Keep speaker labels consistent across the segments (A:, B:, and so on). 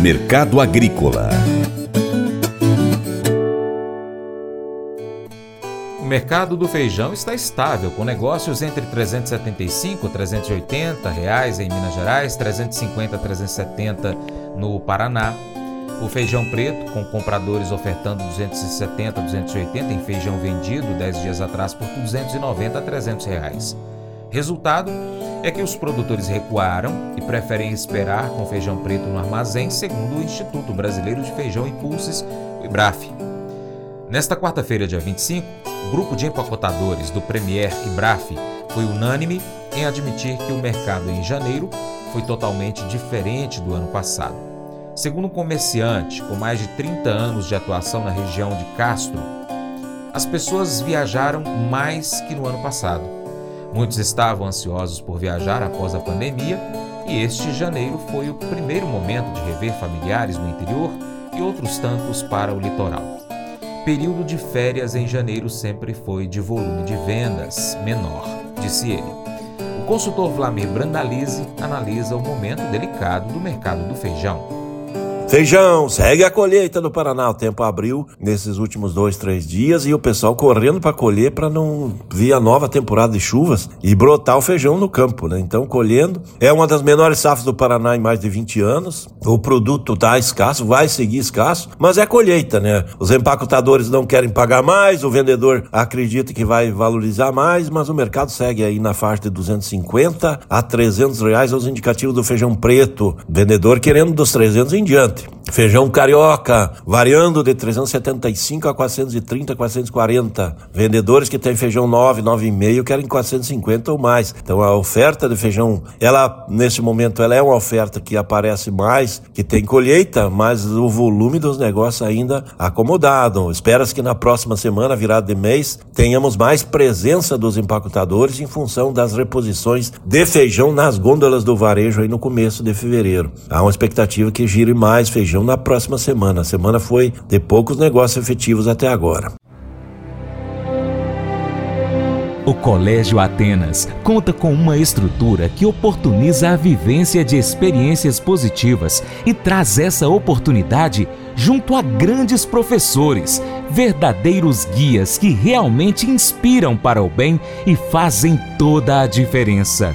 A: Mercado Agrícola
B: O mercado do feijão está estável, com negócios entre 375 e 380 reais em Minas Gerais, 350 a 370 no Paraná. O feijão preto, com compradores ofertando 270 a 280 em feijão vendido 10 dias atrás por 290 a 300 reais. Resultado é que os produtores recuaram e preferem esperar com feijão preto no armazém, segundo o Instituto Brasileiro de Feijão e Pulses, o IBRAF. Nesta quarta-feira, dia 25, o grupo de empacotadores do Premier IBRAF foi unânime em admitir que o mercado em janeiro foi totalmente diferente do ano passado. Segundo um comerciante com mais de 30 anos de atuação na região de Castro, as pessoas viajaram mais que no ano passado Muitos estavam ansiosos por viajar após a pandemia e este janeiro foi o primeiro momento de rever familiares no interior e outros tantos para o litoral. Período de férias em janeiro sempre foi de volume de vendas menor, disse ele. O consultor Vlamir Brandalize analisa o momento delicado do mercado do feijão.
C: Feijão, segue a colheita no Paraná. O tempo abriu nesses últimos dois, três dias e o pessoal correndo para colher para não vir a nova temporada de chuvas e brotar o feijão no campo, né? Então, colhendo. É uma das menores safras do Paraná em mais de 20 anos. O produto tá escasso, vai seguir escasso, mas é colheita, né? Os empacotadores não querem pagar mais, o vendedor acredita que vai valorizar mais, mas o mercado segue aí na faixa de 250 a 300 reais os indicativos do feijão preto. Vendedor querendo dos 300 em diante. делать. Feijão carioca, variando de 375 a 430, 440. Vendedores que têm feijão 9, 9,5 querem 450 ou mais. Então a oferta de feijão, ela nesse momento ela é uma oferta que aparece mais, que tem colheita, mas o volume dos negócios ainda acomodado. Espera-se que na próxima semana, virada de mês, tenhamos mais presença dos empacotadores em função das reposições de feijão nas gôndolas do varejo aí no começo de fevereiro. Há uma expectativa que gire mais mais na próxima semana. A semana foi de poucos negócios efetivos até agora.
D: O Colégio Atenas conta com uma estrutura que oportuniza a vivência de experiências positivas e traz essa oportunidade junto a grandes professores, verdadeiros guias que realmente inspiram para o bem e fazem toda a diferença.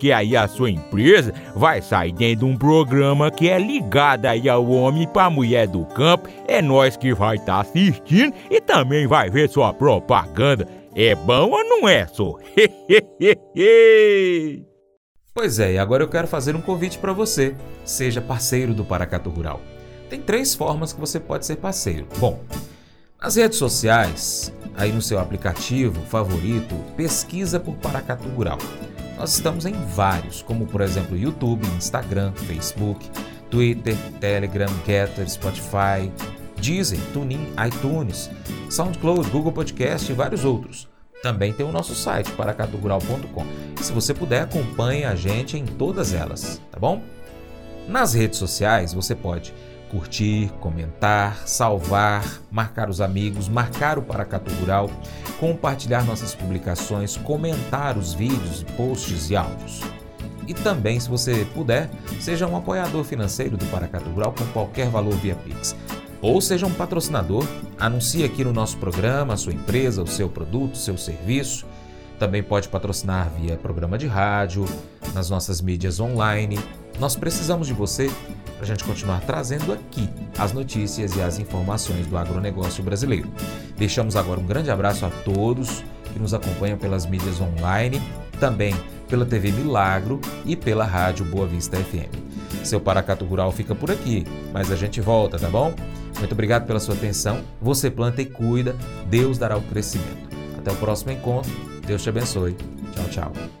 E: aí a sua empresa vai sair dentro de um programa que é ligado aí ao homem para mulher do campo. É nós que vai estar tá assistindo e também vai ver sua propaganda. É bom ou não é, só?
B: pois é, e agora eu quero fazer um convite para você. Seja parceiro do Paracato Rural. Tem três formas que você pode ser parceiro. Bom, nas redes sociais, aí no seu aplicativo favorito, pesquisa por Paracato Rural. Nós estamos em vários, como por exemplo YouTube, Instagram, Facebook, Twitter, Telegram, Getter, Spotify, Deezer, TuneIn, iTunes, SoundCloud, Google Podcast e vários outros. Também tem o nosso site, paracatugural.com. Se você puder, acompanhe a gente em todas elas, tá bom? Nas redes sociais você pode curtir, comentar, salvar, marcar os amigos, marcar o Paracatu Rural, compartilhar nossas publicações, comentar os vídeos, posts e áudios. E também, se você puder, seja um apoiador financeiro do Paracatu Rural com qualquer valor via Pix. Ou seja um patrocinador, anuncie aqui no nosso programa a sua empresa, o seu produto, o seu serviço. Também pode patrocinar via programa de rádio, nas nossas mídias online. Nós precisamos de você para a gente continuar trazendo aqui as notícias e as informações do agronegócio brasileiro. Deixamos agora um grande abraço a todos que nos acompanham pelas mídias online, também pela TV Milagro e pela Rádio Boa Vista FM. Seu Paracato Rural fica por aqui, mas a gente volta, tá bom? Muito obrigado pela sua atenção. Você planta e cuida, Deus dará o crescimento. Até o próximo encontro. Deus te abençoe. Tchau, tchau.